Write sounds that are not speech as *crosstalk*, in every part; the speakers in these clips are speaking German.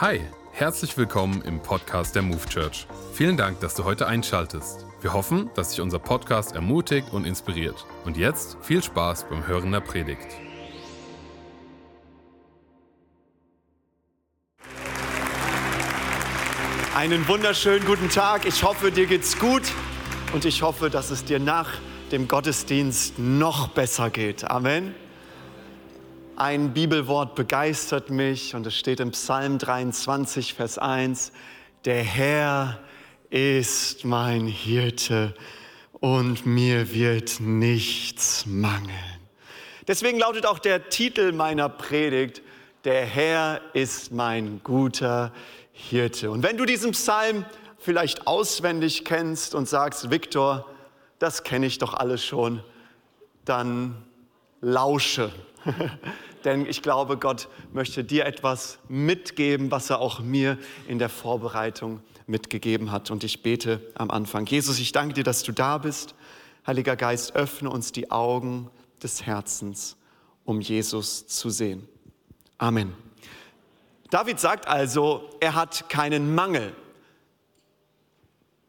Hi, herzlich willkommen im Podcast der Move Church. Vielen Dank, dass du heute einschaltest. Wir hoffen, dass sich unser Podcast ermutigt und inspiriert. Und jetzt viel Spaß beim Hören der Predigt. Einen wunderschönen guten Tag. Ich hoffe, dir geht's gut und ich hoffe, dass es dir nach dem Gottesdienst noch besser geht. Amen. Ein Bibelwort begeistert mich und es steht im Psalm 23, Vers 1. Der Herr ist mein Hirte und mir wird nichts mangeln. Deswegen lautet auch der Titel meiner Predigt, der Herr ist mein guter Hirte. Und wenn du diesen Psalm vielleicht auswendig kennst und sagst, Viktor, das kenne ich doch alles schon, dann lausche. *laughs* Denn ich glaube, Gott möchte dir etwas mitgeben, was er auch mir in der Vorbereitung mitgegeben hat. Und ich bete am Anfang. Jesus, ich danke dir, dass du da bist. Heiliger Geist, öffne uns die Augen des Herzens, um Jesus zu sehen. Amen. David sagt also, er hat keinen Mangel.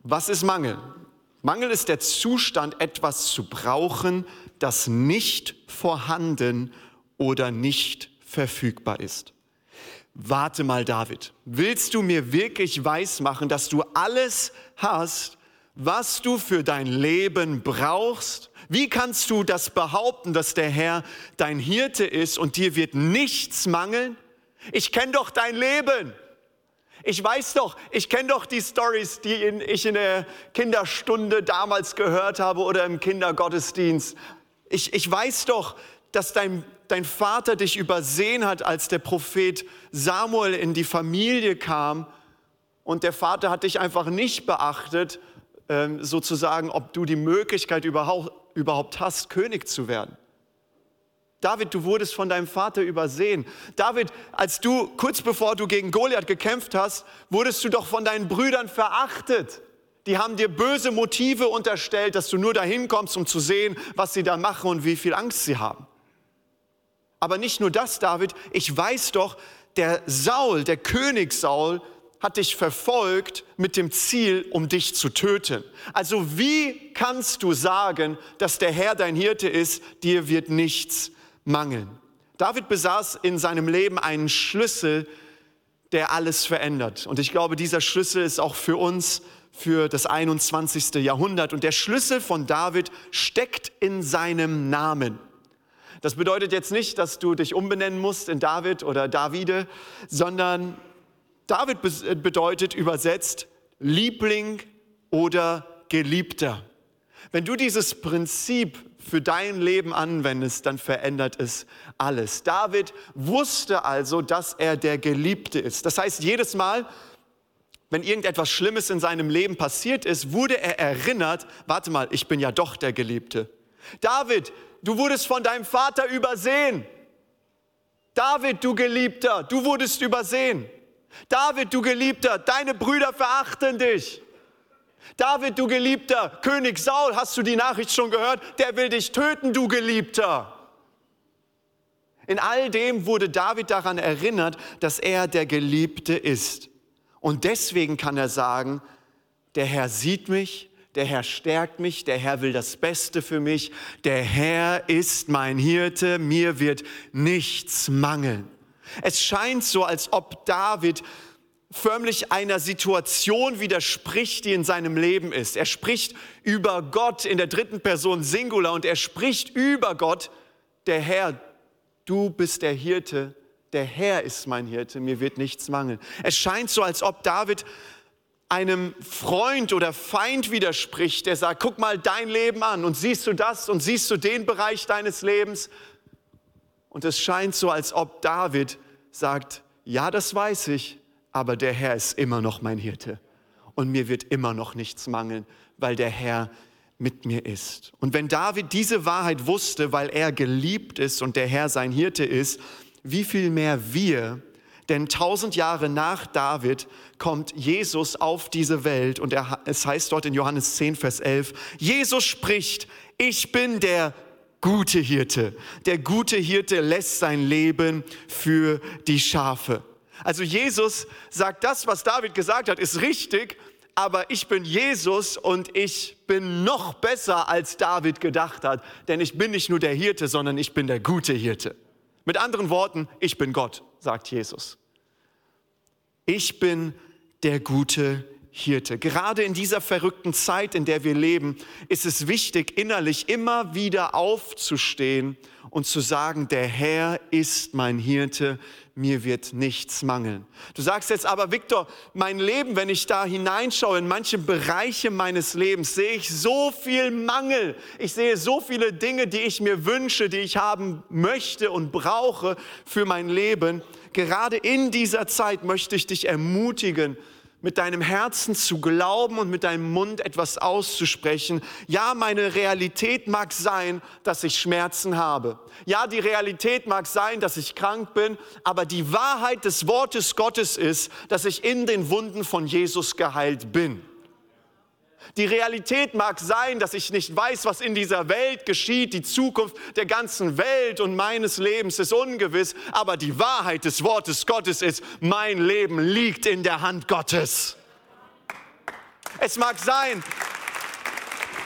Was ist Mangel? Mangel ist der Zustand, etwas zu brauchen, das nicht vorhanden oder nicht verfügbar ist. Warte mal, David, willst du mir wirklich weismachen, dass du alles hast, was du für dein Leben brauchst? Wie kannst du das behaupten, dass der Herr dein Hirte ist und dir wird nichts mangeln? Ich kenne doch dein Leben. Ich weiß doch, ich kenne doch die Stories, die ich in der Kinderstunde damals gehört habe oder im Kindergottesdienst. Ich, ich weiß doch, dass dein, dein Vater dich übersehen hat, als der Prophet Samuel in die Familie kam. Und der Vater hat dich einfach nicht beachtet, ähm, sozusagen, ob du die Möglichkeit überhaupt, überhaupt hast, König zu werden. David, du wurdest von deinem Vater übersehen. David, als du kurz bevor du gegen Goliath gekämpft hast, wurdest du doch von deinen Brüdern verachtet. Die haben dir böse Motive unterstellt, dass du nur dahin kommst, um zu sehen, was sie da machen und wie viel Angst sie haben. Aber nicht nur das, David, ich weiß doch, der Saul, der König Saul, hat dich verfolgt mit dem Ziel, um dich zu töten. Also wie kannst du sagen, dass der Herr dein Hirte ist, dir wird nichts mangeln. David besaß in seinem Leben einen Schlüssel, der alles verändert. Und ich glaube, dieser Schlüssel ist auch für uns für das 21. Jahrhundert. Und der Schlüssel von David steckt in seinem Namen. Das bedeutet jetzt nicht, dass du dich umbenennen musst in David oder Davide, sondern David bedeutet übersetzt Liebling oder Geliebter. Wenn du dieses Prinzip für dein Leben anwendest, dann verändert es alles. David wusste also, dass er der Geliebte ist. Das heißt, jedes Mal, wenn irgendetwas Schlimmes in seinem Leben passiert ist, wurde er erinnert, warte mal, ich bin ja doch der Geliebte. David, du wurdest von deinem Vater übersehen. David, du Geliebter, du wurdest übersehen. David, du Geliebter, deine Brüder verachten dich. David, du Geliebter, König Saul, hast du die Nachricht schon gehört? Der will dich töten, du Geliebter. In all dem wurde David daran erinnert, dass er der Geliebte ist. Und deswegen kann er sagen, der Herr sieht mich, der Herr stärkt mich, der Herr will das Beste für mich, der Herr ist mein Hirte, mir wird nichts mangeln. Es scheint so, als ob David förmlich einer Situation widerspricht, die in seinem Leben ist. Er spricht über Gott in der dritten Person Singular und er spricht über Gott, der Herr, du bist der Hirte, der Herr ist mein Hirte, mir wird nichts mangeln. Es scheint so, als ob David einem Freund oder Feind widerspricht, der sagt, guck mal dein Leben an und siehst du das und siehst du den Bereich deines Lebens. Und es scheint so, als ob David sagt, ja, das weiß ich, aber der Herr ist immer noch mein Hirte und mir wird immer noch nichts mangeln, weil der Herr mit mir ist. Und wenn David diese Wahrheit wusste, weil er geliebt ist und der Herr sein Hirte ist, wie viel mehr wir, denn tausend Jahre nach David kommt Jesus auf diese Welt und er, es heißt dort in Johannes 10, Vers 11, Jesus spricht, ich bin der gute Hirte. Der gute Hirte lässt sein Leben für die Schafe. Also Jesus sagt, das, was David gesagt hat, ist richtig, aber ich bin Jesus und ich bin noch besser, als David gedacht hat, denn ich bin nicht nur der Hirte, sondern ich bin der gute Hirte. Mit anderen Worten, ich bin Gott, sagt Jesus. Ich bin der gute Hirte. Gerade in dieser verrückten Zeit, in der wir leben, ist es wichtig, innerlich immer wieder aufzustehen und zu sagen, der Herr ist mein Hirte, mir wird nichts mangeln. Du sagst jetzt aber, Viktor, mein Leben, wenn ich da hineinschaue in manche Bereiche meines Lebens, sehe ich so viel Mangel. Ich sehe so viele Dinge, die ich mir wünsche, die ich haben möchte und brauche für mein Leben. Gerade in dieser Zeit möchte ich dich ermutigen, mit deinem Herzen zu glauben und mit deinem Mund etwas auszusprechen. Ja, meine Realität mag sein, dass ich Schmerzen habe. Ja, die Realität mag sein, dass ich krank bin, aber die Wahrheit des Wortes Gottes ist, dass ich in den Wunden von Jesus geheilt bin. Die Realität mag sein, dass ich nicht weiß, was in dieser Welt geschieht. Die Zukunft der ganzen Welt und meines Lebens ist ungewiss. Aber die Wahrheit des Wortes Gottes ist, mein Leben liegt in der Hand Gottes. Es mag sein,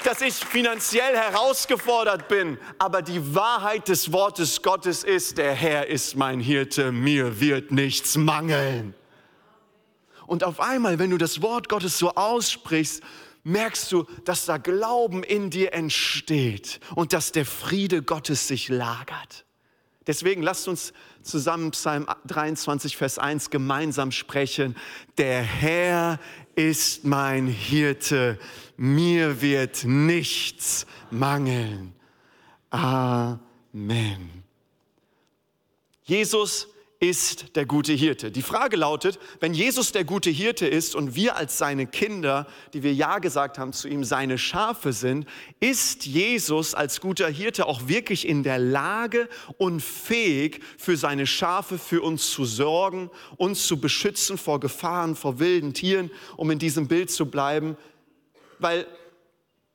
dass ich finanziell herausgefordert bin, aber die Wahrheit des Wortes Gottes ist, der Herr ist mein Hirte, mir wird nichts mangeln. Und auf einmal, wenn du das Wort Gottes so aussprichst, merkst du, dass da Glauben in dir entsteht und dass der Friede Gottes sich lagert. Deswegen lasst uns zusammen Psalm 23, Vers 1 gemeinsam sprechen. Der Herr ist mein Hirte, mir wird nichts mangeln. Amen. Jesus ist der gute Hirte. Die Frage lautet, wenn Jesus der gute Hirte ist und wir als seine Kinder, die wir ja gesagt haben zu ihm, seine Schafe sind, ist Jesus als guter Hirte auch wirklich in der Lage und fähig, für seine Schafe, für uns zu sorgen, uns zu beschützen vor Gefahren, vor wilden Tieren, um in diesem Bild zu bleiben? Weil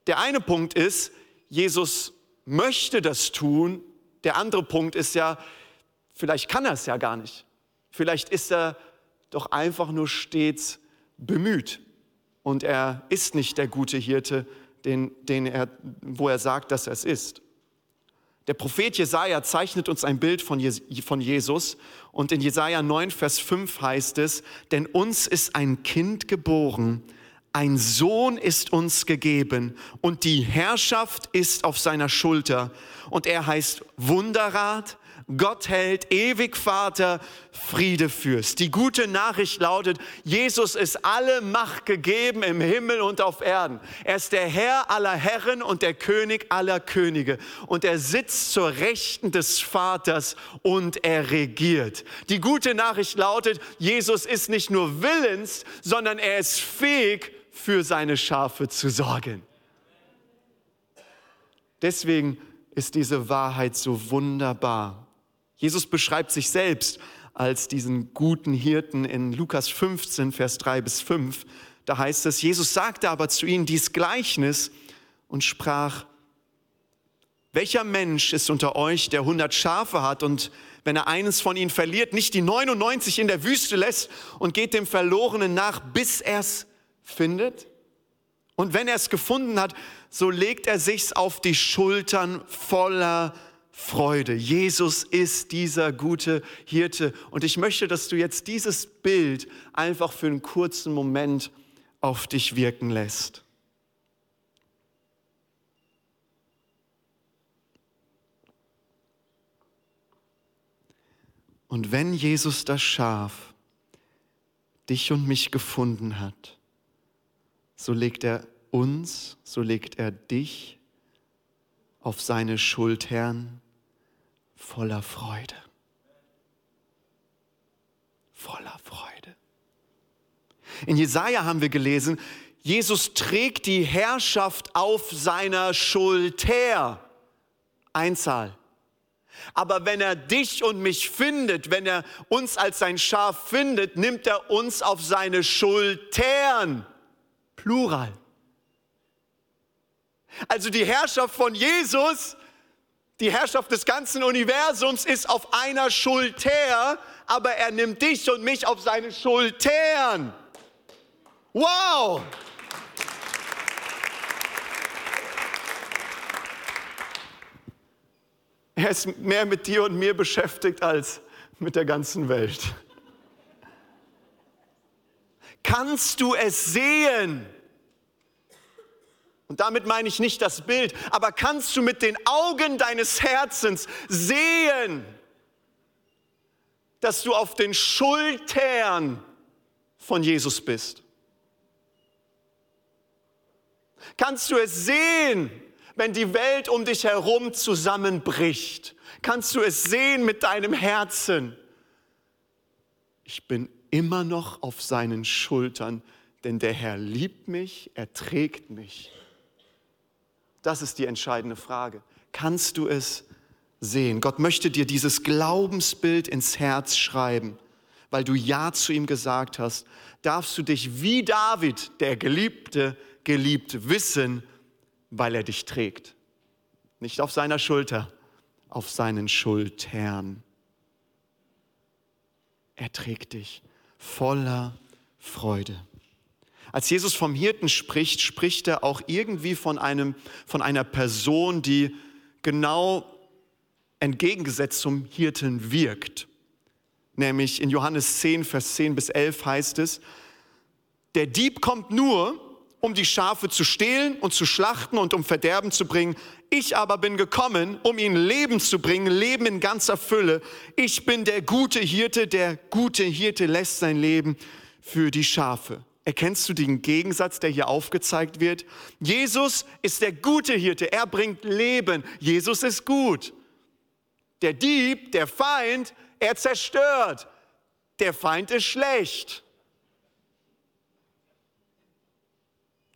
der eine Punkt ist, Jesus möchte das tun. Der andere Punkt ist ja, Vielleicht kann er es ja gar nicht. Vielleicht ist er doch einfach nur stets bemüht und er ist nicht der gute Hirte, den, den er, wo er sagt, dass er es ist. Der Prophet Jesaja zeichnet uns ein Bild von, Jesus und in Jesaja 9, Vers 5 heißt es: Denn uns ist ein Kind geboren, ein Sohn ist uns gegeben und die Herrschaft ist auf seiner Schulter und er heißt Wunderrat, Gott hält, ewig Vater, Friede Fürst. Die gute Nachricht lautet, Jesus ist alle Macht gegeben im Himmel und auf Erden. Er ist der Herr aller Herren und der König aller Könige. Und er sitzt zur Rechten des Vaters und er regiert. Die gute Nachricht lautet, Jesus ist nicht nur willens, sondern er ist fähig, für seine Schafe zu sorgen. Deswegen ist diese Wahrheit so wunderbar. Jesus beschreibt sich selbst als diesen guten Hirten in Lukas 15, Vers 3 bis 5. Da heißt es, Jesus sagte aber zu ihnen dies Gleichnis und sprach, welcher Mensch ist unter euch, der 100 Schafe hat und wenn er eines von ihnen verliert, nicht die 99 in der Wüste lässt und geht dem Verlorenen nach, bis er es findet? Und wenn er es gefunden hat, so legt er sich's auf die Schultern voller Freude. Jesus ist dieser gute Hirte. Und ich möchte, dass du jetzt dieses Bild einfach für einen kurzen Moment auf dich wirken lässt. Und wenn Jesus das Schaf, dich und mich gefunden hat, so legt er uns, so legt er dich auf seine Schultern voller Freude. Voller Freude. In Jesaja haben wir gelesen, Jesus trägt die Herrschaft auf seiner Schulter. Einzahl. Aber wenn er dich und mich findet, wenn er uns als sein Schaf findet, nimmt er uns auf seine Schultern. Plural. Also die Herrschaft von Jesus die Herrschaft des ganzen Universums ist auf einer Schulter, aber er nimmt dich und mich auf seine Schultern. Wow! Er ist mehr mit dir und mir beschäftigt als mit der ganzen Welt. Kannst du es sehen? Und damit meine ich nicht das Bild, aber kannst du mit den Augen deines Herzens sehen, dass du auf den Schultern von Jesus bist? Kannst du es sehen, wenn die Welt um dich herum zusammenbricht? Kannst du es sehen mit deinem Herzen? Ich bin immer noch auf seinen Schultern, denn der Herr liebt mich, er trägt mich. Das ist die entscheidende Frage. Kannst du es sehen? Gott möchte dir dieses Glaubensbild ins Herz schreiben, weil du Ja zu ihm gesagt hast. Darfst du dich wie David, der Geliebte, geliebt wissen, weil er dich trägt. Nicht auf seiner Schulter, auf seinen Schultern. Er trägt dich voller Freude. Als Jesus vom Hirten spricht, spricht er auch irgendwie von, einem, von einer Person, die genau entgegengesetzt zum Hirten wirkt. Nämlich in Johannes 10, Vers 10 bis 11 heißt es, der Dieb kommt nur, um die Schafe zu stehlen und zu schlachten und um Verderben zu bringen. Ich aber bin gekommen, um ihnen Leben zu bringen, Leben in ganzer Fülle. Ich bin der gute Hirte, der gute Hirte lässt sein Leben für die Schafe. Erkennst du den Gegensatz, der hier aufgezeigt wird? Jesus ist der gute Hirte, er bringt Leben. Jesus ist gut. Der Dieb, der Feind, er zerstört. Der Feind ist schlecht.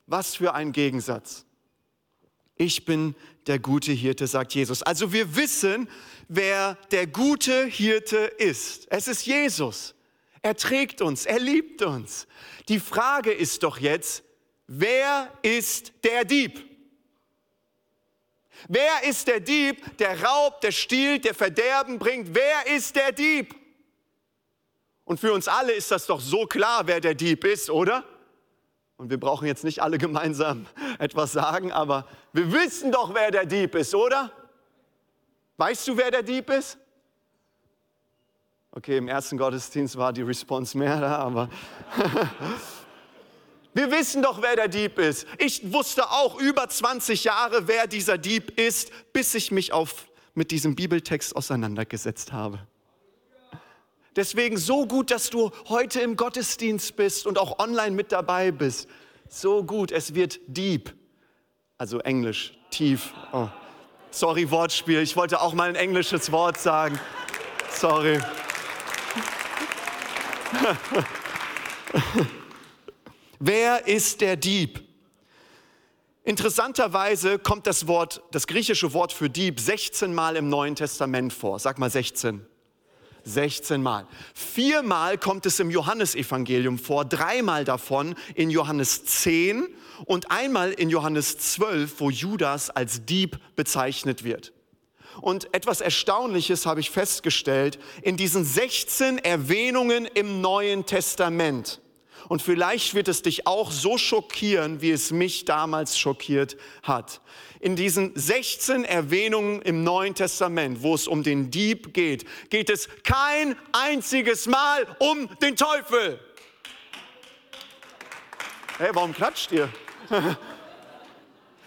Was für ein Gegensatz. Ich bin der gute Hirte, sagt Jesus. Also wir wissen, wer der gute Hirte ist. Es ist Jesus. Er trägt uns, er liebt uns. Die Frage ist doch jetzt, wer ist der Dieb? Wer ist der Dieb, der raubt, der stiehlt, der Verderben bringt? Wer ist der Dieb? Und für uns alle ist das doch so klar, wer der Dieb ist, oder? Und wir brauchen jetzt nicht alle gemeinsam *laughs* etwas sagen, aber wir wissen doch, wer der Dieb ist, oder? Weißt du, wer der Dieb ist? Okay, im ersten Gottesdienst war die Response mehr da, aber *laughs* wir wissen doch, wer der Dieb ist. Ich wusste auch über 20 Jahre, wer dieser Dieb ist, bis ich mich auf, mit diesem Bibeltext auseinandergesetzt habe. Deswegen so gut, dass du heute im Gottesdienst bist und auch online mit dabei bist. So gut, es wird deep. Also Englisch, tief. Oh. Sorry, Wortspiel. Ich wollte auch mal ein englisches Wort sagen. Sorry. *laughs* Wer ist der Dieb? Interessanterweise kommt das Wort, das griechische Wort für Dieb 16 Mal im Neuen Testament vor. Sag mal 16. 16 Mal. Viermal kommt es im Johannesevangelium vor, dreimal davon in Johannes 10 und einmal in Johannes 12, wo Judas als Dieb bezeichnet wird. Und etwas Erstaunliches habe ich festgestellt, in diesen 16 Erwähnungen im Neuen Testament. Und vielleicht wird es dich auch so schockieren, wie es mich damals schockiert hat. In diesen 16 Erwähnungen im Neuen Testament, wo es um den Dieb geht, geht es kein einziges Mal um den Teufel. Hey, warum klatscht ihr? *laughs*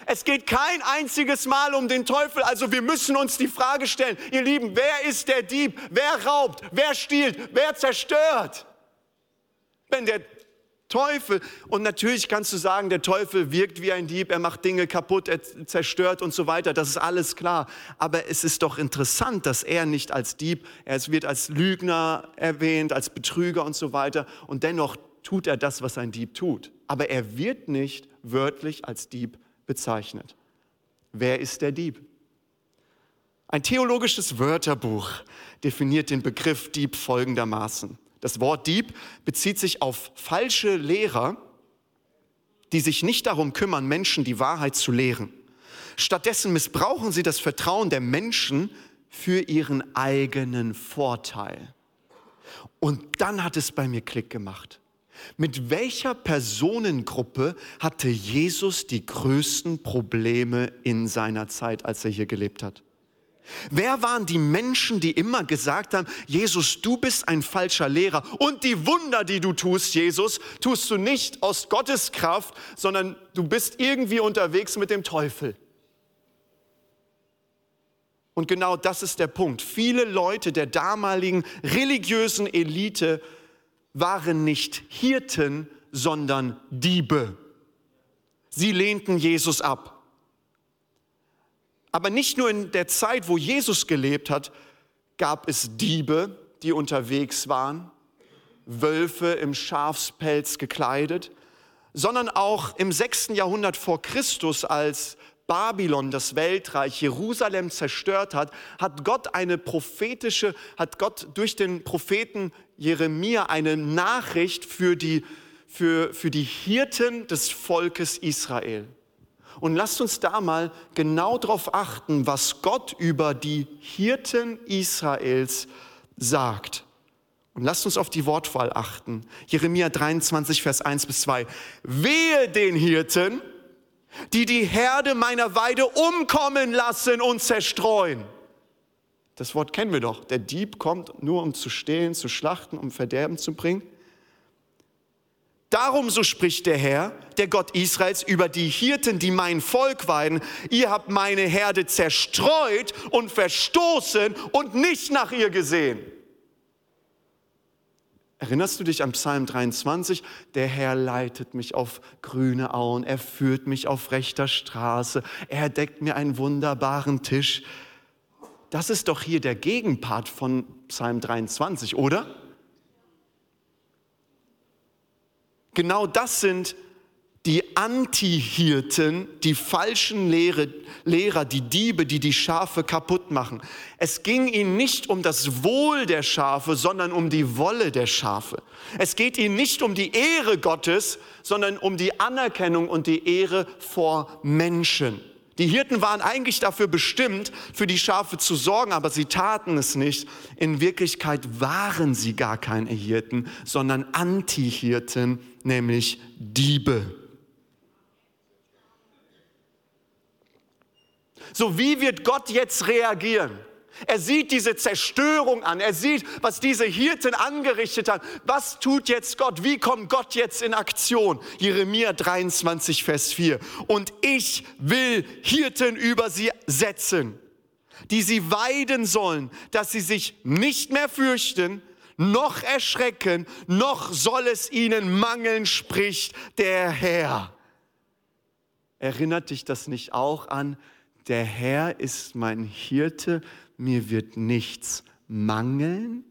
Es geht kein einziges Mal um den Teufel. Also wir müssen uns die Frage stellen, ihr Lieben, wer ist der Dieb? Wer raubt? Wer stiehlt? Wer zerstört? Wenn der Teufel, und natürlich kannst du sagen, der Teufel wirkt wie ein Dieb, er macht Dinge kaputt, er zerstört und so weiter, das ist alles klar. Aber es ist doch interessant, dass er nicht als Dieb, er wird als Lügner erwähnt, als Betrüger und so weiter. Und dennoch tut er das, was ein Dieb tut. Aber er wird nicht wörtlich als Dieb bezeichnet. Wer ist der Dieb? Ein theologisches Wörterbuch definiert den Begriff Dieb folgendermaßen. Das Wort Dieb bezieht sich auf falsche Lehrer, die sich nicht darum kümmern, Menschen die Wahrheit zu lehren. Stattdessen missbrauchen sie das Vertrauen der Menschen für ihren eigenen Vorteil. Und dann hat es bei mir Klick gemacht. Mit welcher Personengruppe hatte Jesus die größten Probleme in seiner Zeit, als er hier gelebt hat? Wer waren die Menschen, die immer gesagt haben, Jesus, du bist ein falscher Lehrer und die Wunder, die du tust, Jesus, tust du nicht aus Gottes Kraft, sondern du bist irgendwie unterwegs mit dem Teufel. Und genau das ist der Punkt. Viele Leute der damaligen religiösen Elite waren nicht Hirten, sondern Diebe. Sie lehnten Jesus ab. Aber nicht nur in der Zeit, wo Jesus gelebt hat, gab es Diebe, die unterwegs waren, Wölfe im Schafspelz gekleidet, sondern auch im sechsten Jahrhundert vor Christus, als Babylon, das Weltreich, Jerusalem zerstört hat, hat Gott eine prophetische, hat Gott durch den Propheten Jeremia eine Nachricht für die, für, für die Hirten des Volkes Israel. Und lasst uns da mal genau darauf achten, was Gott über die Hirten Israels sagt. Und lasst uns auf die Wortwahl achten. Jeremia 23, Vers 1 bis 2. Wehe den Hirten, die die Herde meiner Weide umkommen lassen und zerstreuen. Das Wort kennen wir doch. Der Dieb kommt nur, um zu stehlen, zu schlachten, um Verderben zu bringen. Darum, so spricht der Herr, der Gott Israels, über die Hirten, die mein Volk weiden. Ihr habt meine Herde zerstreut und verstoßen und nicht nach ihr gesehen. Erinnerst du dich an Psalm 23? Der Herr leitet mich auf grüne Auen, er führt mich auf rechter Straße, er deckt mir einen wunderbaren Tisch. Das ist doch hier der Gegenpart von Psalm 23, oder? Genau das sind die Anti-Hirten, die falschen Lehre, Lehrer, die Diebe, die die Schafe kaputt machen. Es ging ihnen nicht um das Wohl der Schafe, sondern um die Wolle der Schafe. Es geht ihnen nicht um die Ehre Gottes, sondern um die Anerkennung und die Ehre vor Menschen. Die Hirten waren eigentlich dafür bestimmt, für die Schafe zu sorgen, aber sie taten es nicht. In Wirklichkeit waren sie gar keine Hirten, sondern Anti-Hirten, nämlich Diebe. So wie wird Gott jetzt reagieren? Er sieht diese Zerstörung an. Er sieht, was diese Hirten angerichtet haben. Was tut jetzt Gott? Wie kommt Gott jetzt in Aktion? Jeremia 23, Vers 4. Und ich will Hirten über sie setzen, die sie weiden sollen, dass sie sich nicht mehr fürchten, noch erschrecken, noch soll es ihnen mangeln, spricht der Herr. Erinnert dich das nicht auch an, der Herr ist mein Hirte, mir wird nichts mangeln.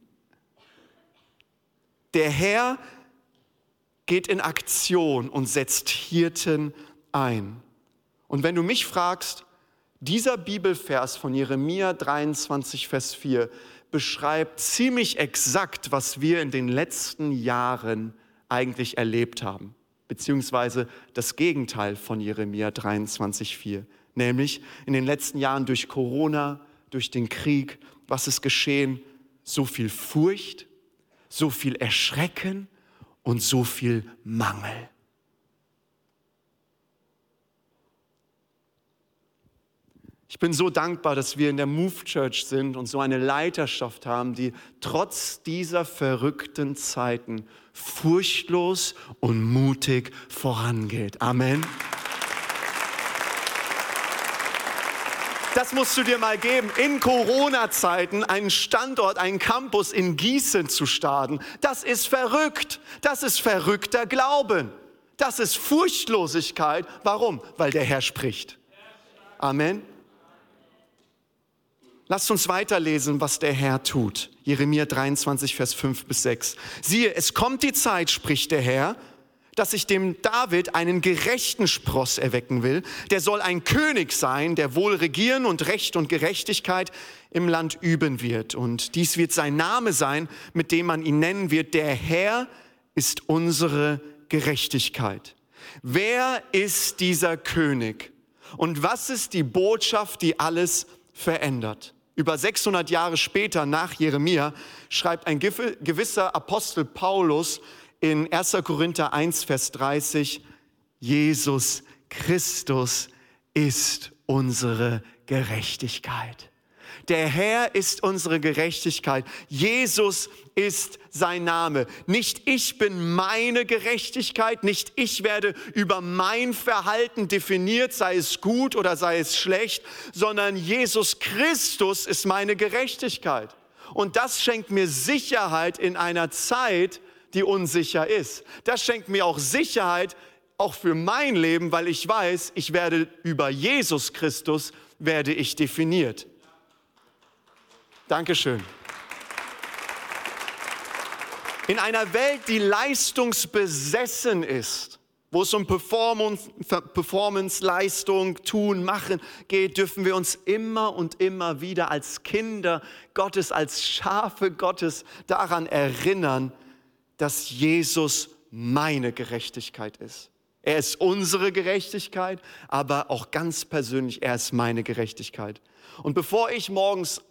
Der Herr geht in Aktion und setzt Hirten ein. Und wenn du mich fragst, dieser Bibelvers von Jeremia 23, Vers 4 beschreibt ziemlich exakt, was wir in den letzten Jahren eigentlich erlebt haben, beziehungsweise das Gegenteil von Jeremia 23, 4, nämlich in den letzten Jahren durch Corona, durch den Krieg, was ist geschehen? So viel Furcht, so viel Erschrecken und so viel Mangel. Ich bin so dankbar, dass wir in der Move Church sind und so eine Leiterschaft haben, die trotz dieser verrückten Zeiten furchtlos und mutig vorangeht. Amen. Das musst du dir mal geben, in Corona-Zeiten einen Standort, einen Campus in Gießen zu starten. Das ist verrückt. Das ist verrückter Glauben. Das ist Furchtlosigkeit. Warum? Weil der Herr spricht. Amen. Lasst uns weiterlesen, was der Herr tut. Jeremia 23, Vers 5 bis 6. Siehe, es kommt die Zeit, spricht der Herr, dass ich dem David einen gerechten Spross erwecken will. Der soll ein König sein, der wohl regieren und Recht und Gerechtigkeit im Land üben wird. Und dies wird sein Name sein, mit dem man ihn nennen wird. Der Herr ist unsere Gerechtigkeit. Wer ist dieser König? Und was ist die Botschaft, die alles verändert? über 600 Jahre später nach Jeremia, schreibt ein gewisser Apostel Paulus in 1. Korinther 1, Vers 30, Jesus Christus ist unsere Gerechtigkeit. Der Herr ist unsere Gerechtigkeit. Jesus ist sein Name. Nicht ich bin meine Gerechtigkeit, nicht ich werde über mein Verhalten definiert, sei es gut oder sei es schlecht, sondern Jesus Christus ist meine Gerechtigkeit. Und das schenkt mir Sicherheit in einer Zeit, die unsicher ist. Das schenkt mir auch Sicherheit, auch für mein Leben, weil ich weiß, ich werde über Jesus Christus werde ich definiert. Dankeschön. In einer Welt, die leistungsbesessen ist, wo es um Performance, Performance, Leistung, Tun, Machen geht, dürfen wir uns immer und immer wieder als Kinder Gottes, als Schafe Gottes daran erinnern, dass Jesus meine Gerechtigkeit ist. Er ist unsere Gerechtigkeit, aber auch ganz persönlich, er ist meine Gerechtigkeit. Und bevor ich morgens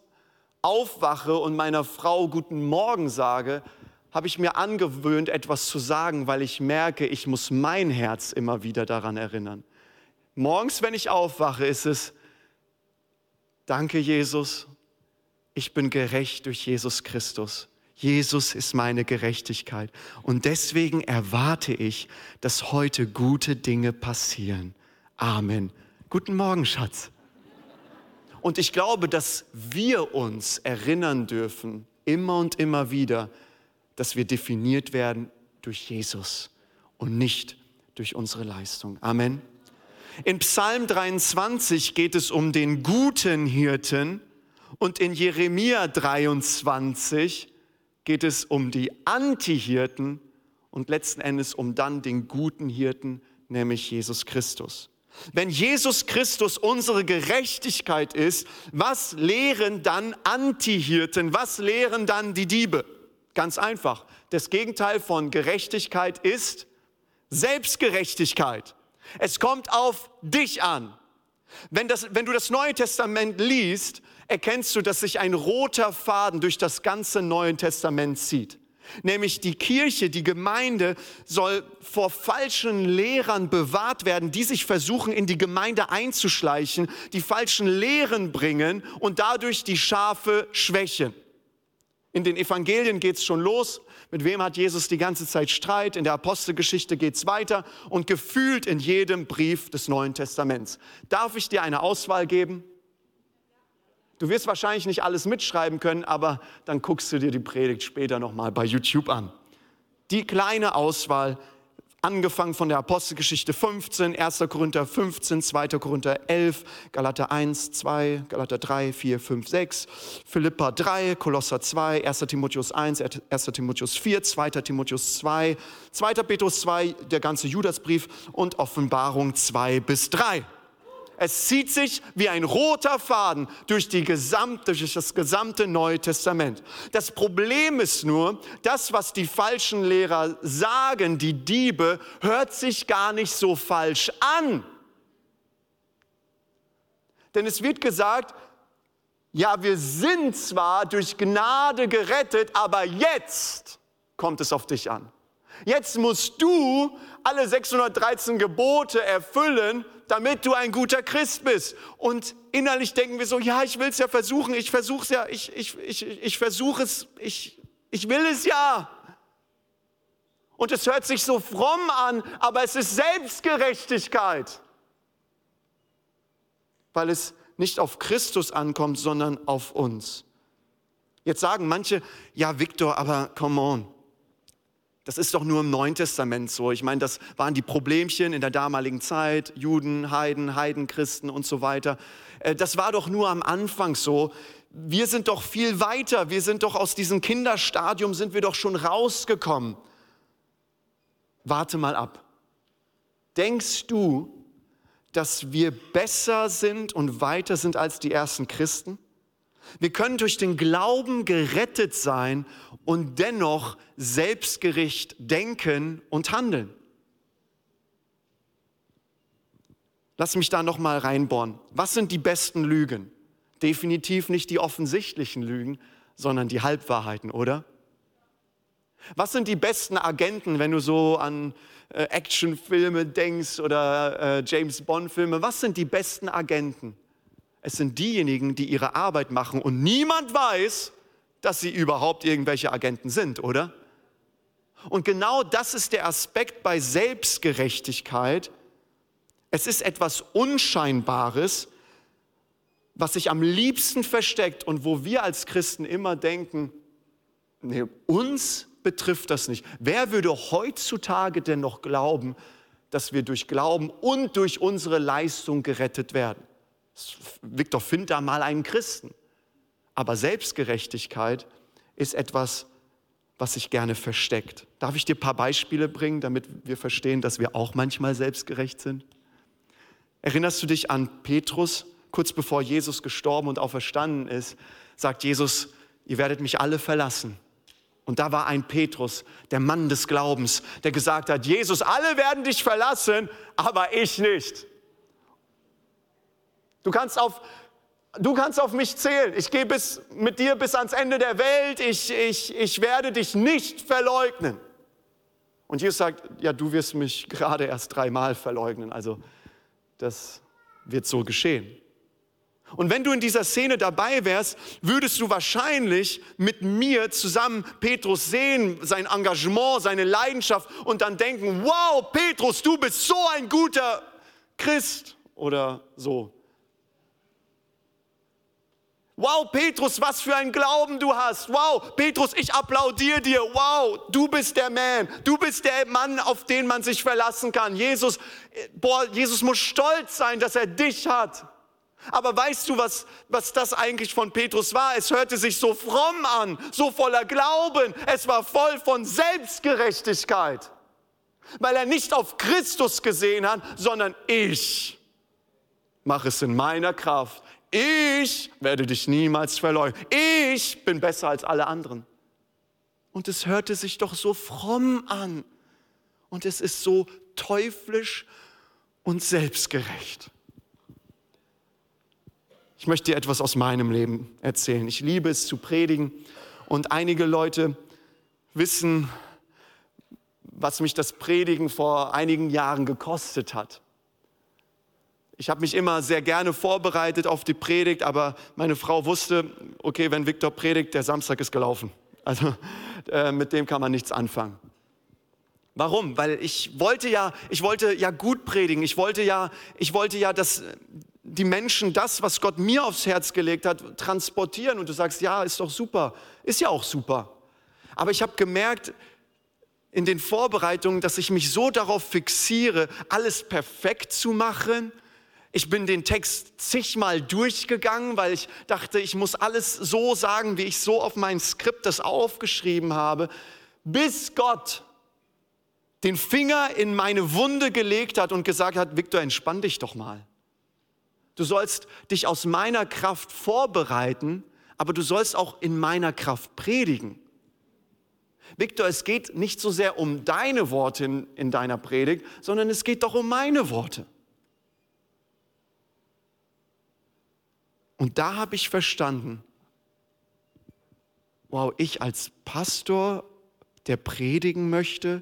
aufwache und meiner Frau guten Morgen sage, habe ich mir angewöhnt, etwas zu sagen, weil ich merke, ich muss mein Herz immer wieder daran erinnern. Morgens, wenn ich aufwache, ist es, danke Jesus, ich bin gerecht durch Jesus Christus. Jesus ist meine Gerechtigkeit. Und deswegen erwarte ich, dass heute gute Dinge passieren. Amen. Guten Morgen, Schatz. Und ich glaube, dass wir uns erinnern dürfen, immer und immer wieder, dass wir definiert werden durch Jesus und nicht durch unsere Leistung. Amen. In Psalm 23 geht es um den guten Hirten und in Jeremia 23 geht es um die Antihirten und letzten Endes um dann den guten Hirten, nämlich Jesus Christus. Wenn Jesus Christus unsere Gerechtigkeit ist, was lehren dann Antihirten? Was lehren dann die Diebe? Ganz einfach. Das Gegenteil von Gerechtigkeit ist Selbstgerechtigkeit. Es kommt auf dich an. Wenn, das, wenn du das Neue Testament liest, erkennst du, dass sich ein roter Faden durch das ganze Neue Testament zieht. Nämlich die Kirche, die Gemeinde soll vor falschen Lehrern bewahrt werden, die sich versuchen, in die Gemeinde einzuschleichen, die falschen Lehren bringen und dadurch die Schafe schwächen. In den Evangelien geht es schon los. Mit wem hat Jesus die ganze Zeit Streit? In der Apostelgeschichte geht es weiter und gefühlt in jedem Brief des Neuen Testaments. Darf ich dir eine Auswahl geben? Du wirst wahrscheinlich nicht alles mitschreiben können, aber dann guckst du dir die Predigt später nochmal bei YouTube an. Die kleine Auswahl, angefangen von der Apostelgeschichte 15, 1. Korinther 15, 2. Korinther 11, Galater 1, 2, Galater 3, 4, 5, 6, Philippa 3, Kolosser 2, 1. Timotheus 1, 1. Timotheus 4, 2. Timotheus 2, 2. Petrus 2, der ganze Judasbrief und Offenbarung 2 bis 3. Es zieht sich wie ein roter Faden durch, die gesamte, durch das gesamte Neue Testament. Das Problem ist nur, das, was die falschen Lehrer sagen, die Diebe, hört sich gar nicht so falsch an. Denn es wird gesagt, ja, wir sind zwar durch Gnade gerettet, aber jetzt kommt es auf dich an. Jetzt musst du alle 613 Gebote erfüllen, damit du ein guter Christ bist. Und innerlich denken wir so, ja, ich will es ja versuchen, ich versuche es ja, ich, ich, ich, ich versuche es, ich, ich will es ja. Und es hört sich so fromm an, aber es ist Selbstgerechtigkeit, weil es nicht auf Christus ankommt, sondern auf uns. Jetzt sagen manche, ja, Viktor, aber come on. Das ist doch nur im Neuen Testament so. Ich meine, das waren die Problemchen in der damaligen Zeit, Juden, Heiden, Heidenchristen und so weiter. Äh, das war doch nur am Anfang so. Wir sind doch viel weiter. Wir sind doch aus diesem Kinderstadium, sind wir doch schon rausgekommen. Warte mal ab. Denkst du, dass wir besser sind und weiter sind als die ersten Christen? Wir können durch den Glauben gerettet sein und dennoch selbstgerecht denken und handeln. Lass mich da noch mal reinbohren. Was sind die besten Lügen? Definitiv nicht die offensichtlichen Lügen, sondern die Halbwahrheiten, oder? Was sind die besten Agenten, wenn du so an äh, Actionfilme denkst oder äh, James Bond-Filme? Was sind die besten Agenten? Es sind diejenigen, die ihre Arbeit machen und niemand weiß, dass sie überhaupt irgendwelche Agenten sind, oder? Und genau das ist der Aspekt bei Selbstgerechtigkeit. Es ist etwas Unscheinbares, was sich am liebsten versteckt und wo wir als Christen immer denken, nee, uns betrifft das nicht. Wer würde heutzutage denn noch glauben, dass wir durch Glauben und durch unsere Leistung gerettet werden? Viktor, find da mal einen Christen. Aber Selbstgerechtigkeit ist etwas, was sich gerne versteckt. Darf ich dir ein paar Beispiele bringen, damit wir verstehen, dass wir auch manchmal selbstgerecht sind? Erinnerst du dich an Petrus, kurz bevor Jesus gestorben und auferstanden ist, sagt Jesus, ihr werdet mich alle verlassen. Und da war ein Petrus, der Mann des Glaubens, der gesagt hat, Jesus, alle werden dich verlassen, aber ich nicht. Du kannst auf, du kannst auf mich zählen. Ich gehe bis, mit dir bis ans Ende der Welt. Ich, ich, ich werde dich nicht verleugnen. Und Jesus sagt, ja, du wirst mich gerade erst dreimal verleugnen. Also das wird so geschehen. Und wenn du in dieser Szene dabei wärst, würdest du wahrscheinlich mit mir zusammen Petrus sehen, sein Engagement, seine Leidenschaft und dann denken, wow, Petrus, du bist so ein guter Christ oder so. Wow, Petrus, was für ein Glauben du hast. Wow, Petrus, ich applaudiere dir. Wow, du bist der Man. Du bist der Mann, auf den man sich verlassen kann. Jesus, boah, Jesus muss stolz sein, dass er dich hat. Aber weißt du, was, was das eigentlich von Petrus war? Es hörte sich so fromm an, so voller Glauben. Es war voll von Selbstgerechtigkeit, weil er nicht auf Christus gesehen hat, sondern ich mache es in meiner Kraft. Ich werde dich niemals verleugnen. Ich bin besser als alle anderen. Und es hörte sich doch so fromm an. Und es ist so teuflisch und selbstgerecht. Ich möchte dir etwas aus meinem Leben erzählen. Ich liebe es zu predigen und einige Leute wissen, was mich das Predigen vor einigen Jahren gekostet hat. Ich habe mich immer sehr gerne vorbereitet auf die Predigt, aber meine Frau wusste, okay, wenn Viktor predigt, der Samstag ist gelaufen. Also äh, mit dem kann man nichts anfangen. Warum? Weil ich wollte ja, ich wollte ja gut predigen. Ich wollte ja, ich wollte ja, dass die Menschen das, was Gott mir aufs Herz gelegt hat, transportieren. Und du sagst, ja, ist doch super. Ist ja auch super. Aber ich habe gemerkt, in den Vorbereitungen, dass ich mich so darauf fixiere, alles perfekt zu machen, ich bin den Text zigmal durchgegangen, weil ich dachte, ich muss alles so sagen, wie ich so auf mein Skript das aufgeschrieben habe, bis Gott den Finger in meine Wunde gelegt hat und gesagt hat, Viktor, entspann dich doch mal. Du sollst dich aus meiner Kraft vorbereiten, aber du sollst auch in meiner Kraft predigen. Viktor, es geht nicht so sehr um deine Worte in, in deiner Predigt, sondern es geht doch um meine Worte. Und da habe ich verstanden, wow, ich als Pastor, der predigen möchte,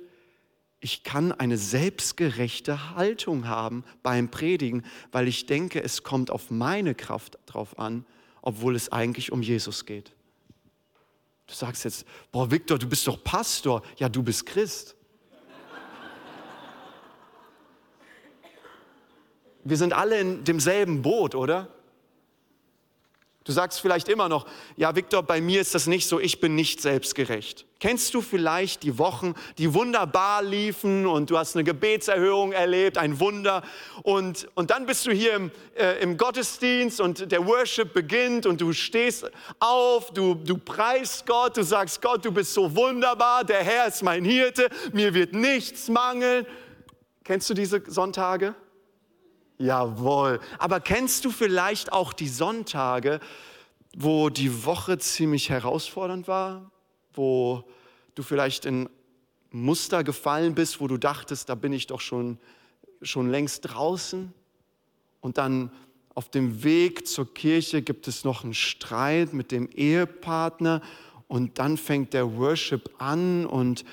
ich kann eine selbstgerechte Haltung haben beim Predigen, weil ich denke, es kommt auf meine Kraft drauf an, obwohl es eigentlich um Jesus geht. Du sagst jetzt, boah, Viktor, du bist doch Pastor. Ja, du bist Christ. Wir sind alle in demselben Boot, oder? Du sagst vielleicht immer noch, ja, Viktor, bei mir ist das nicht so, ich bin nicht selbstgerecht. Kennst du vielleicht die Wochen, die wunderbar liefen und du hast eine Gebetserhörung erlebt, ein Wunder und, und dann bist du hier im, äh, im Gottesdienst und der Worship beginnt und du stehst auf, du, du preist Gott, du sagst, Gott, du bist so wunderbar, der Herr ist mein Hirte, mir wird nichts mangeln. Kennst du diese Sonntage? Jawohl. Aber kennst du vielleicht auch die Sonntage, wo die Woche ziemlich herausfordernd war, wo du vielleicht in Muster gefallen bist, wo du dachtest, da bin ich doch schon, schon längst draußen und dann Auf dem Weg zur Kirche gibt es noch einen Streit mit dem Ehepartner und dann fängt der Worship an und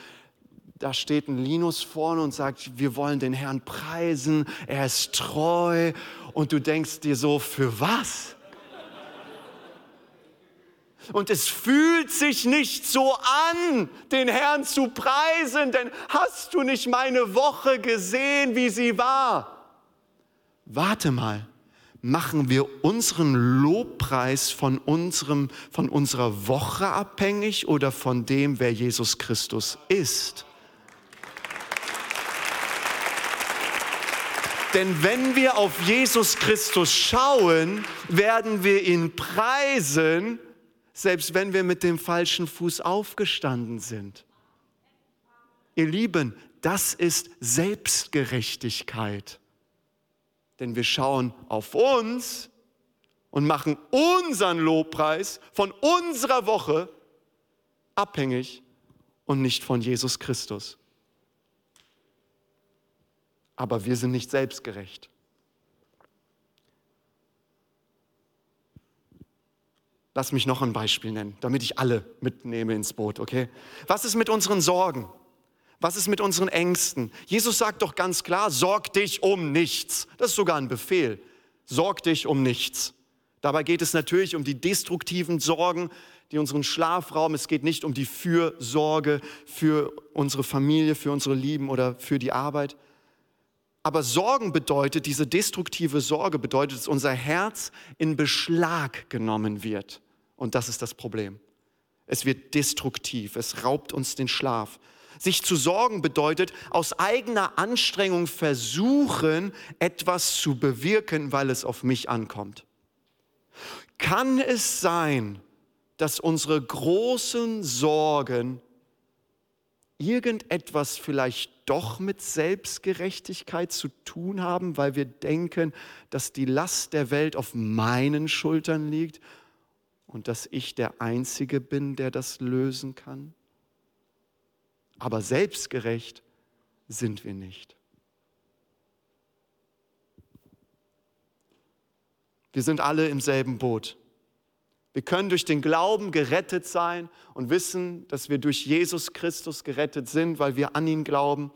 da steht ein Linus vorne und sagt, wir wollen den Herrn preisen, er ist treu. Und du denkst dir so, für was? Und es fühlt sich nicht so an, den Herrn zu preisen, denn hast du nicht meine Woche gesehen, wie sie war? Warte mal, machen wir unseren Lobpreis von, unserem, von unserer Woche abhängig oder von dem, wer Jesus Christus ist? Denn wenn wir auf Jesus Christus schauen, werden wir ihn preisen, selbst wenn wir mit dem falschen Fuß aufgestanden sind. Ihr Lieben, das ist Selbstgerechtigkeit. Denn wir schauen auf uns und machen unseren Lobpreis von unserer Woche abhängig und nicht von Jesus Christus aber wir sind nicht selbstgerecht. Lass mich noch ein Beispiel nennen, damit ich alle mitnehme ins Boot, okay? Was ist mit unseren Sorgen? Was ist mit unseren Ängsten? Jesus sagt doch ganz klar, sorg dich um nichts. Das ist sogar ein Befehl. Sorg dich um nichts. Dabei geht es natürlich um die destruktiven Sorgen, die unseren Schlafraum, es geht nicht um die Fürsorge für unsere Familie, für unsere Lieben oder für die Arbeit. Aber Sorgen bedeutet, diese destruktive Sorge bedeutet, dass unser Herz in Beschlag genommen wird. Und das ist das Problem. Es wird destruktiv, es raubt uns den Schlaf. Sich zu sorgen bedeutet, aus eigener Anstrengung versuchen, etwas zu bewirken, weil es auf mich ankommt. Kann es sein, dass unsere großen Sorgen irgendetwas vielleicht doch mit Selbstgerechtigkeit zu tun haben, weil wir denken, dass die Last der Welt auf meinen Schultern liegt und dass ich der Einzige bin, der das lösen kann? Aber selbstgerecht sind wir nicht. Wir sind alle im selben Boot. Wir können durch den Glauben gerettet sein und wissen, dass wir durch Jesus Christus gerettet sind, weil wir an ihn glauben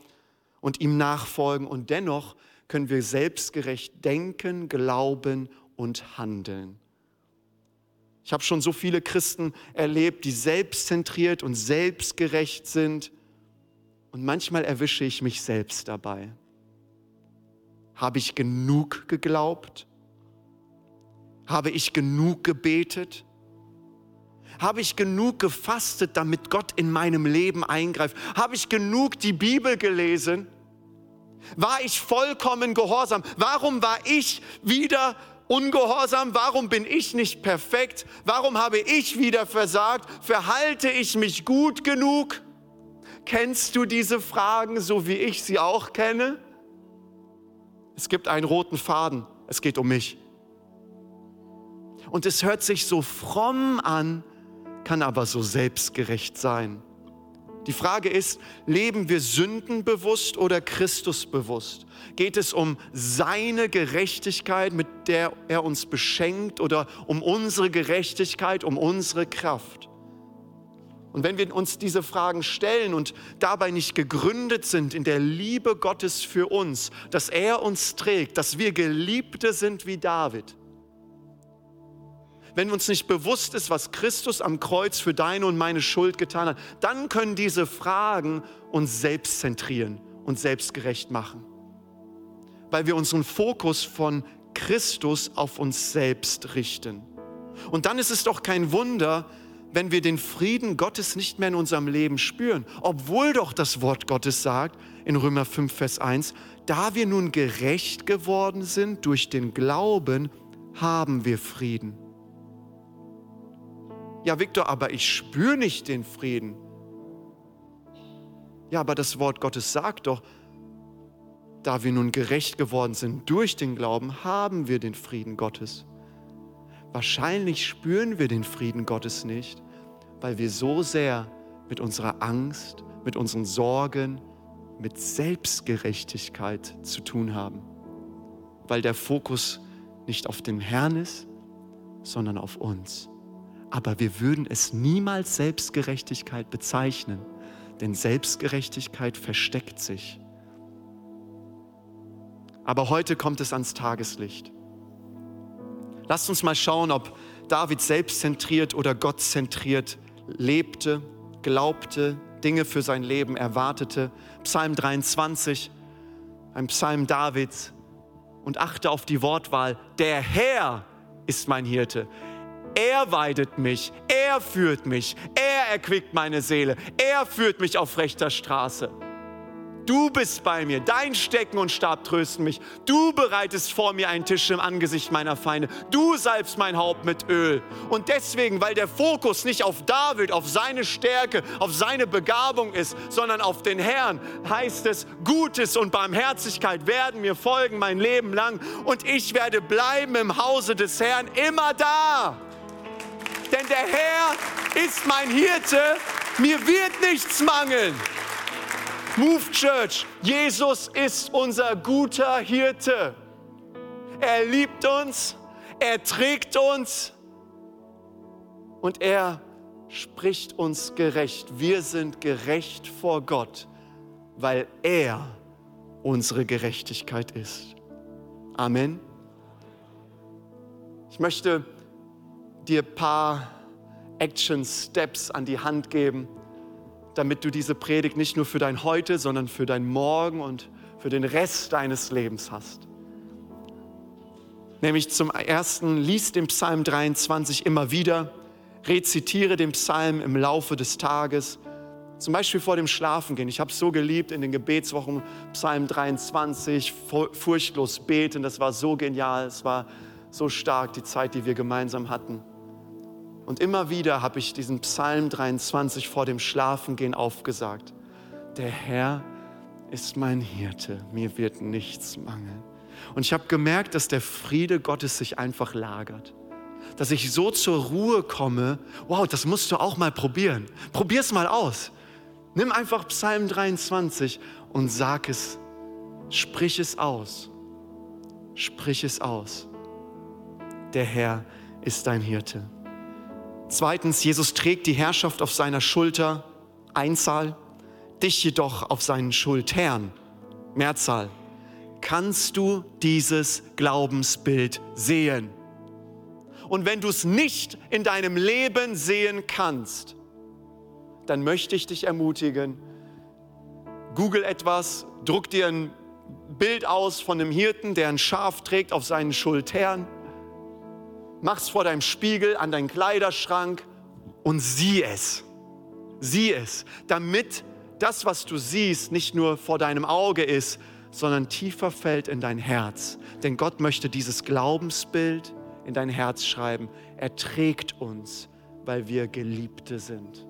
und ihm nachfolgen. Und dennoch können wir selbstgerecht denken, glauben und handeln. Ich habe schon so viele Christen erlebt, die selbstzentriert und selbstgerecht sind. Und manchmal erwische ich mich selbst dabei. Habe ich genug geglaubt? Habe ich genug gebetet? Habe ich genug gefastet, damit Gott in meinem Leben eingreift? Habe ich genug die Bibel gelesen? War ich vollkommen gehorsam? Warum war ich wieder ungehorsam? Warum bin ich nicht perfekt? Warum habe ich wieder versagt? Verhalte ich mich gut genug? Kennst du diese Fragen so wie ich sie auch kenne? Es gibt einen roten Faden. Es geht um mich. Und es hört sich so fromm an, kann aber so selbstgerecht sein. Die Frage ist, leben wir sündenbewusst oder Christusbewusst? Geht es um seine Gerechtigkeit, mit der er uns beschenkt, oder um unsere Gerechtigkeit, um unsere Kraft? Und wenn wir uns diese Fragen stellen und dabei nicht gegründet sind in der Liebe Gottes für uns, dass er uns trägt, dass wir Geliebte sind wie David, wenn uns nicht bewusst ist, was Christus am Kreuz für deine und meine Schuld getan hat, dann können diese Fragen uns selbst zentrieren und selbstgerecht machen. Weil wir unseren Fokus von Christus auf uns selbst richten. Und dann ist es doch kein Wunder, wenn wir den Frieden Gottes nicht mehr in unserem Leben spüren, obwohl doch das Wort Gottes sagt in Römer 5, Vers 1, da wir nun gerecht geworden sind durch den Glauben, haben wir Frieden. Ja, Viktor, aber ich spüre nicht den Frieden. Ja, aber das Wort Gottes sagt doch, da wir nun gerecht geworden sind durch den Glauben, haben wir den Frieden Gottes. Wahrscheinlich spüren wir den Frieden Gottes nicht, weil wir so sehr mit unserer Angst, mit unseren Sorgen, mit Selbstgerechtigkeit zu tun haben, weil der Fokus nicht auf den Herrn ist, sondern auf uns. Aber wir würden es niemals Selbstgerechtigkeit bezeichnen, denn Selbstgerechtigkeit versteckt sich. Aber heute kommt es ans Tageslicht. Lasst uns mal schauen, ob David selbstzentriert oder gottzentriert lebte, glaubte, Dinge für sein Leben erwartete. Psalm 23, ein Psalm Davids. Und achte auf die Wortwahl. Der Herr ist mein Hirte. Er weidet mich, er führt mich, er erquickt meine Seele, er führt mich auf rechter Straße. Du bist bei mir, dein Stecken und Stab trösten mich. Du bereitest vor mir einen Tisch im Angesicht meiner Feinde. Du salbst mein Haupt mit Öl. Und deswegen, weil der Fokus nicht auf David, auf seine Stärke, auf seine Begabung ist, sondern auf den Herrn, heißt es, Gutes und Barmherzigkeit werden mir folgen mein Leben lang. Und ich werde bleiben im Hause des Herrn immer da. Denn der Herr ist mein Hirte, mir wird nichts mangeln. Move Church, Jesus ist unser guter Hirte. Er liebt uns, er trägt uns und er spricht uns gerecht. Wir sind gerecht vor Gott, weil er unsere Gerechtigkeit ist. Amen. Ich möchte dir ein paar Action Steps an die Hand geben damit du diese Predigt nicht nur für dein Heute, sondern für dein Morgen und für den Rest deines Lebens hast. Nämlich zum ersten, lies den Psalm 23 immer wieder, rezitiere den Psalm im Laufe des Tages, zum Beispiel vor dem Schlafengehen. Ich habe es so geliebt in den Gebetswochen, Psalm 23, furchtlos beten, das war so genial, es war so stark, die Zeit, die wir gemeinsam hatten. Und immer wieder habe ich diesen Psalm 23 vor dem Schlafengehen aufgesagt. Der Herr ist mein Hirte, mir wird nichts mangeln. Und ich habe gemerkt, dass der Friede Gottes sich einfach lagert. Dass ich so zur Ruhe komme. Wow, das musst du auch mal probieren. Probier es mal aus. Nimm einfach Psalm 23 und sag es. Sprich es aus. Sprich es aus. Der Herr ist dein Hirte. Zweitens, Jesus trägt die Herrschaft auf seiner Schulter, Einzahl, dich jedoch auf seinen Schultern, Mehrzahl. Kannst du dieses Glaubensbild sehen? Und wenn du es nicht in deinem Leben sehen kannst, dann möchte ich dich ermutigen, google etwas, druck dir ein Bild aus von einem Hirten, der ein Schaf trägt auf seinen Schultern mach's vor deinem Spiegel, an deinen Kleiderschrank und sieh es. Sieh es, damit das, was du siehst, nicht nur vor deinem Auge ist, sondern tiefer fällt in dein Herz. Denn Gott möchte dieses Glaubensbild in dein Herz schreiben. Er trägt uns, weil wir Geliebte sind.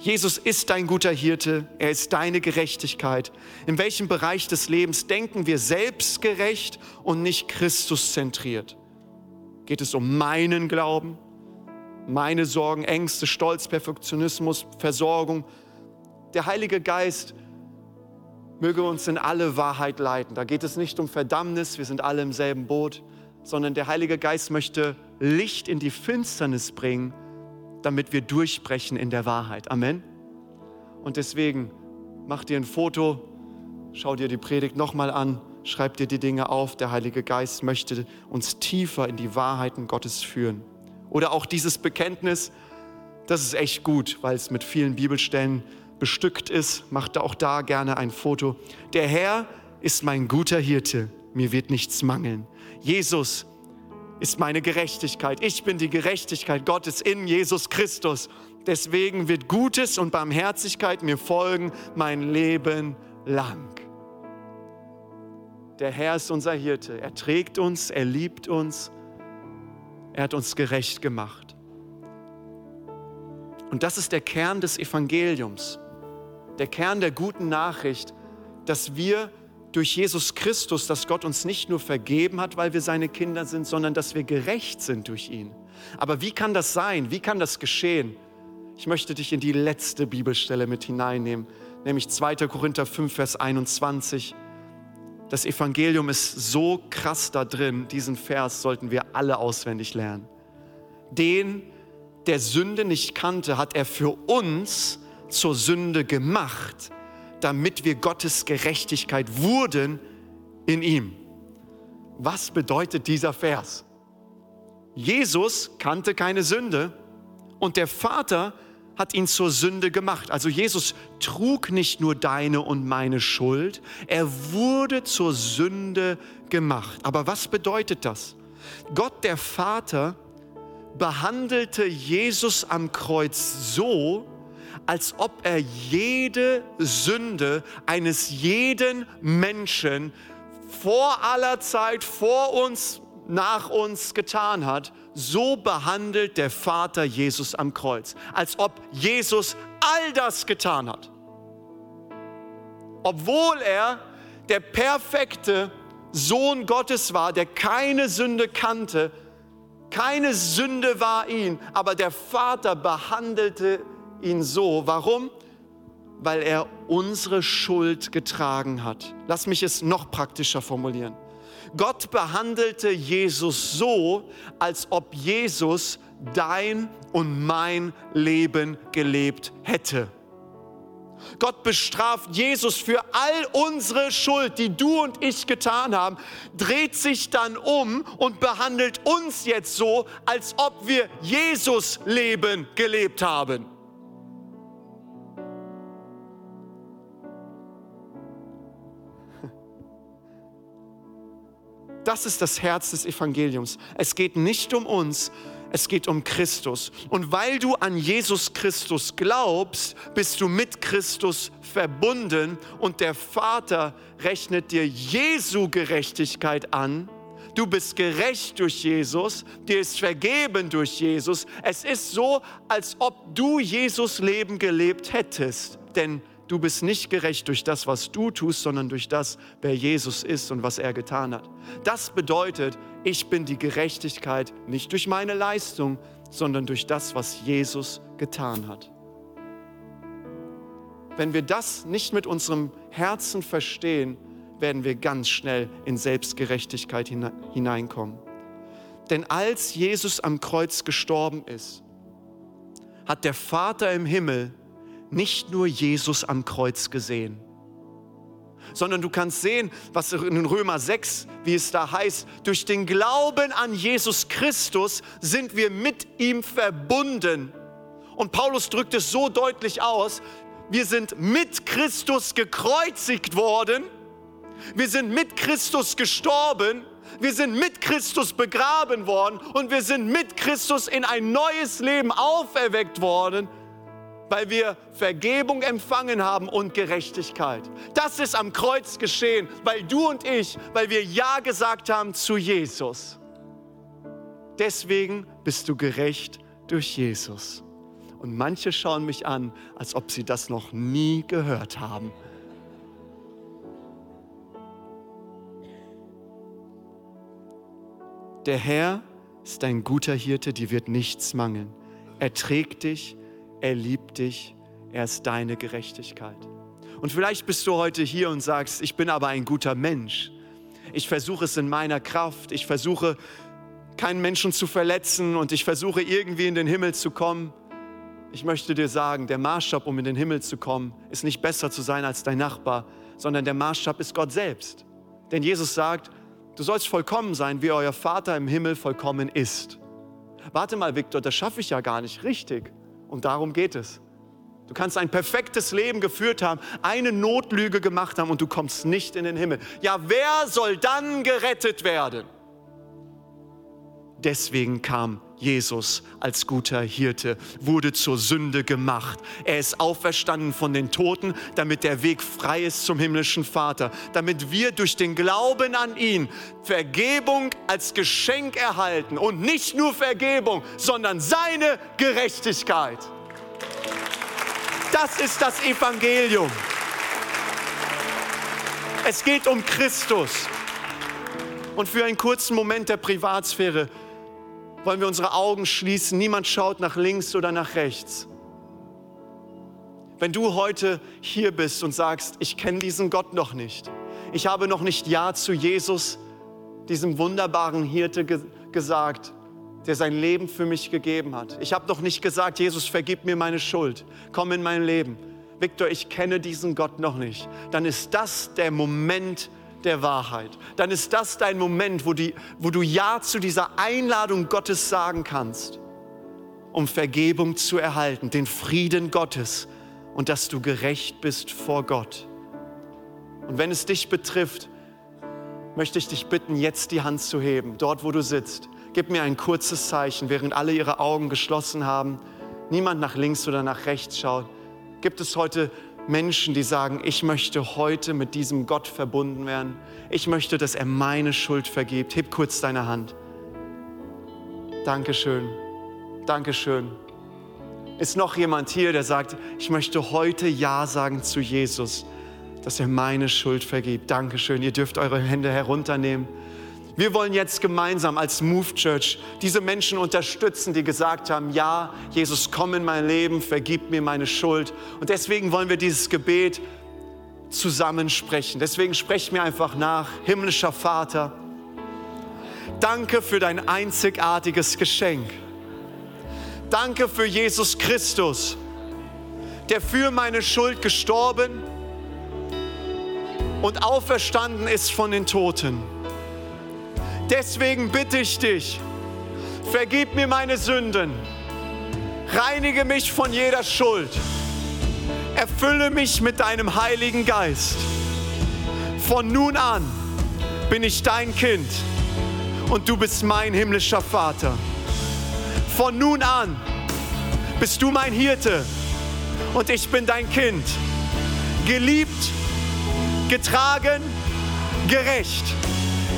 Jesus ist dein guter Hirte, er ist deine Gerechtigkeit. In welchem Bereich des Lebens denken wir selbstgerecht und nicht Christuszentriert? Geht es um meinen Glauben, meine Sorgen, Ängste, Stolz, Perfektionismus, Versorgung? Der Heilige Geist möge uns in alle Wahrheit leiten. Da geht es nicht um Verdammnis, wir sind alle im selben Boot, sondern der Heilige Geist möchte Licht in die Finsternis bringen damit wir durchbrechen in der Wahrheit. Amen. Und deswegen mach dir ein Foto, schau dir die Predigt nochmal an, schreib dir die Dinge auf. Der Heilige Geist möchte uns tiefer in die Wahrheiten Gottes führen. Oder auch dieses Bekenntnis, das ist echt gut, weil es mit vielen Bibelstellen bestückt ist. Mach auch da gerne ein Foto. Der Herr ist mein guter Hirte, mir wird nichts mangeln. Jesus ist meine Gerechtigkeit. Ich bin die Gerechtigkeit Gottes in Jesus Christus. Deswegen wird Gutes und Barmherzigkeit mir folgen mein Leben lang. Der Herr ist unser Hirte. Er trägt uns, er liebt uns, er hat uns gerecht gemacht. Und das ist der Kern des Evangeliums, der Kern der guten Nachricht, dass wir durch Jesus Christus, dass Gott uns nicht nur vergeben hat, weil wir seine Kinder sind, sondern dass wir gerecht sind durch ihn. Aber wie kann das sein? Wie kann das geschehen? Ich möchte dich in die letzte Bibelstelle mit hineinnehmen, nämlich 2. Korinther 5, Vers 21. Das Evangelium ist so krass da drin, diesen Vers sollten wir alle auswendig lernen. Den, der Sünde nicht kannte, hat er für uns zur Sünde gemacht, damit wir Gottes Gerechtigkeit wurden in ihm. Was bedeutet dieser Vers? Jesus kannte keine Sünde und der Vater hat ihn zur Sünde gemacht. Also Jesus trug nicht nur deine und meine Schuld, er wurde zur Sünde gemacht. Aber was bedeutet das? Gott der Vater behandelte Jesus am Kreuz so, als ob er jede Sünde eines jeden Menschen vor aller Zeit, vor uns, nach uns getan hat, so behandelt der Vater Jesus am Kreuz, als ob Jesus all das getan hat. Obwohl er der perfekte Sohn Gottes war, der keine Sünde kannte, keine Sünde war ihn, aber der Vater behandelte ihn so. Warum? Weil er unsere Schuld getragen hat. Lass mich es noch praktischer formulieren. Gott behandelte Jesus so, als ob Jesus dein und mein Leben gelebt hätte. Gott bestraft Jesus für all unsere Schuld, die du und ich getan haben, dreht sich dann um und behandelt uns jetzt so, als ob wir Jesus Leben gelebt haben. Das ist das Herz des Evangeliums. Es geht nicht um uns, es geht um Christus. Und weil du an Jesus Christus glaubst, bist du mit Christus verbunden und der Vater rechnet dir Jesu Gerechtigkeit an. Du bist gerecht durch Jesus, dir ist vergeben durch Jesus. Es ist so, als ob du Jesus Leben gelebt hättest, denn du bist nicht gerecht durch das, was du tust, sondern durch das, wer Jesus ist und was er getan hat. Das bedeutet, ich bin die Gerechtigkeit nicht durch meine Leistung, sondern durch das, was Jesus getan hat. Wenn wir das nicht mit unserem Herzen verstehen, werden wir ganz schnell in Selbstgerechtigkeit hineinkommen. Denn als Jesus am Kreuz gestorben ist, hat der Vater im Himmel nicht nur Jesus am Kreuz gesehen, sondern du kannst sehen, was in Römer 6, wie es da heißt, durch den Glauben an Jesus Christus sind wir mit ihm verbunden. Und Paulus drückt es so deutlich aus, wir sind mit Christus gekreuzigt worden, wir sind mit Christus gestorben, wir sind mit Christus begraben worden und wir sind mit Christus in ein neues Leben auferweckt worden weil wir Vergebung empfangen haben und Gerechtigkeit. Das ist am Kreuz geschehen, weil du und ich, weil wir Ja gesagt haben zu Jesus. Deswegen bist du gerecht durch Jesus. Und manche schauen mich an, als ob sie das noch nie gehört haben. Der Herr ist ein guter Hirte, dir wird nichts mangeln. Er trägt dich er liebt dich, er ist deine Gerechtigkeit. Und vielleicht bist du heute hier und sagst, ich bin aber ein guter Mensch. Ich versuche es in meiner Kraft. Ich versuche keinen Menschen zu verletzen und ich versuche irgendwie in den Himmel zu kommen. Ich möchte dir sagen, der Maßstab, um in den Himmel zu kommen, ist nicht besser zu sein als dein Nachbar, sondern der Maßstab ist Gott selbst. Denn Jesus sagt, du sollst vollkommen sein, wie euer Vater im Himmel vollkommen ist. Warte mal, Viktor, das schaffe ich ja gar nicht richtig. Und darum geht es. Du kannst ein perfektes Leben geführt haben, eine Notlüge gemacht haben und du kommst nicht in den Himmel. Ja, wer soll dann gerettet werden? Deswegen kam Jesus als guter Hirte, wurde zur Sünde gemacht. Er ist auferstanden von den Toten, damit der Weg frei ist zum himmlischen Vater, damit wir durch den Glauben an ihn Vergebung als Geschenk erhalten und nicht nur Vergebung, sondern seine Gerechtigkeit. Das ist das Evangelium. Es geht um Christus. Und für einen kurzen Moment der Privatsphäre wollen wir unsere Augen schließen. Niemand schaut nach links oder nach rechts. Wenn du heute hier bist und sagst, ich kenne diesen Gott noch nicht, Ich habe noch nicht Ja zu Jesus, diesem wunderbaren Hirte, ge gesagt, der sein Leben für mich gegeben hat. Ich habe noch nicht gesagt, Jesus, vergib mir meine Schuld, komm in mein Leben. Viktor, ich kenne diesen Gott noch nicht. Dann ist das der Moment der Wahrheit. Dann ist das dein Moment, wo, die, wo du Ja zu dieser Einladung Gottes sagen kannst, um Vergebung zu erhalten, den Frieden Gottes und dass du gerecht bist vor Gott. Und wenn es dich betrifft, möchte ich dich bitten, jetzt die Hand zu heben, dort wo du sitzt. Gib mir ein kurzes Zeichen, während alle ihre Augen geschlossen haben, niemand nach links oder nach rechts schaut. Gibt es heute Menschen, die sagen, ich möchte heute mit diesem Gott verbunden werden. Ich möchte, dass er meine Schuld vergibt. Heb kurz deine Hand. Dankeschön. Dankeschön. Ist noch jemand hier, der sagt, ich möchte heute Ja sagen zu Jesus, dass er meine Schuld vergibt. Dankeschön. Ihr dürft eure Hände herunternehmen. Wir wollen jetzt gemeinsam als Move Church diese Menschen unterstützen, die gesagt haben, ja, Jesus, komm in mein Leben, vergib mir meine Schuld. Und deswegen wollen wir dieses Gebet zusammen sprechen. Deswegen sprech mir einfach nach, himmlischer Vater, danke für dein einzigartiges Geschenk. Danke für Jesus Christus, der für meine Schuld gestorben und auferstanden ist von den Toten. Deswegen bitte ich dich, vergib mir meine Sünden, reinige mich von jeder Schuld, erfülle mich mit deinem Heiligen Geist. Von nun an bin ich dein Kind und du bist mein himmlischer Vater. Von nun an bist du mein Hirte und ich bin dein Kind. Geliebt, getragen, gerecht.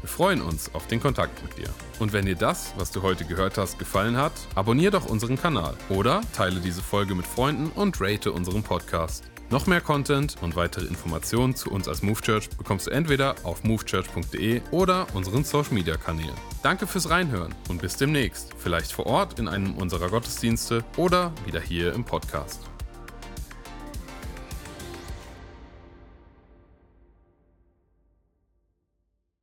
Wir freuen uns auf den Kontakt mit dir. Und wenn dir das, was du heute gehört hast, gefallen hat, abonniere doch unseren Kanal oder teile diese Folge mit Freunden und rate unseren Podcast. Noch mehr Content und weitere Informationen zu uns als Move Church bekommst du entweder auf movechurch.de oder unseren Social Media Kanälen. Danke fürs Reinhören und bis demnächst. Vielleicht vor Ort in einem unserer Gottesdienste oder wieder hier im Podcast.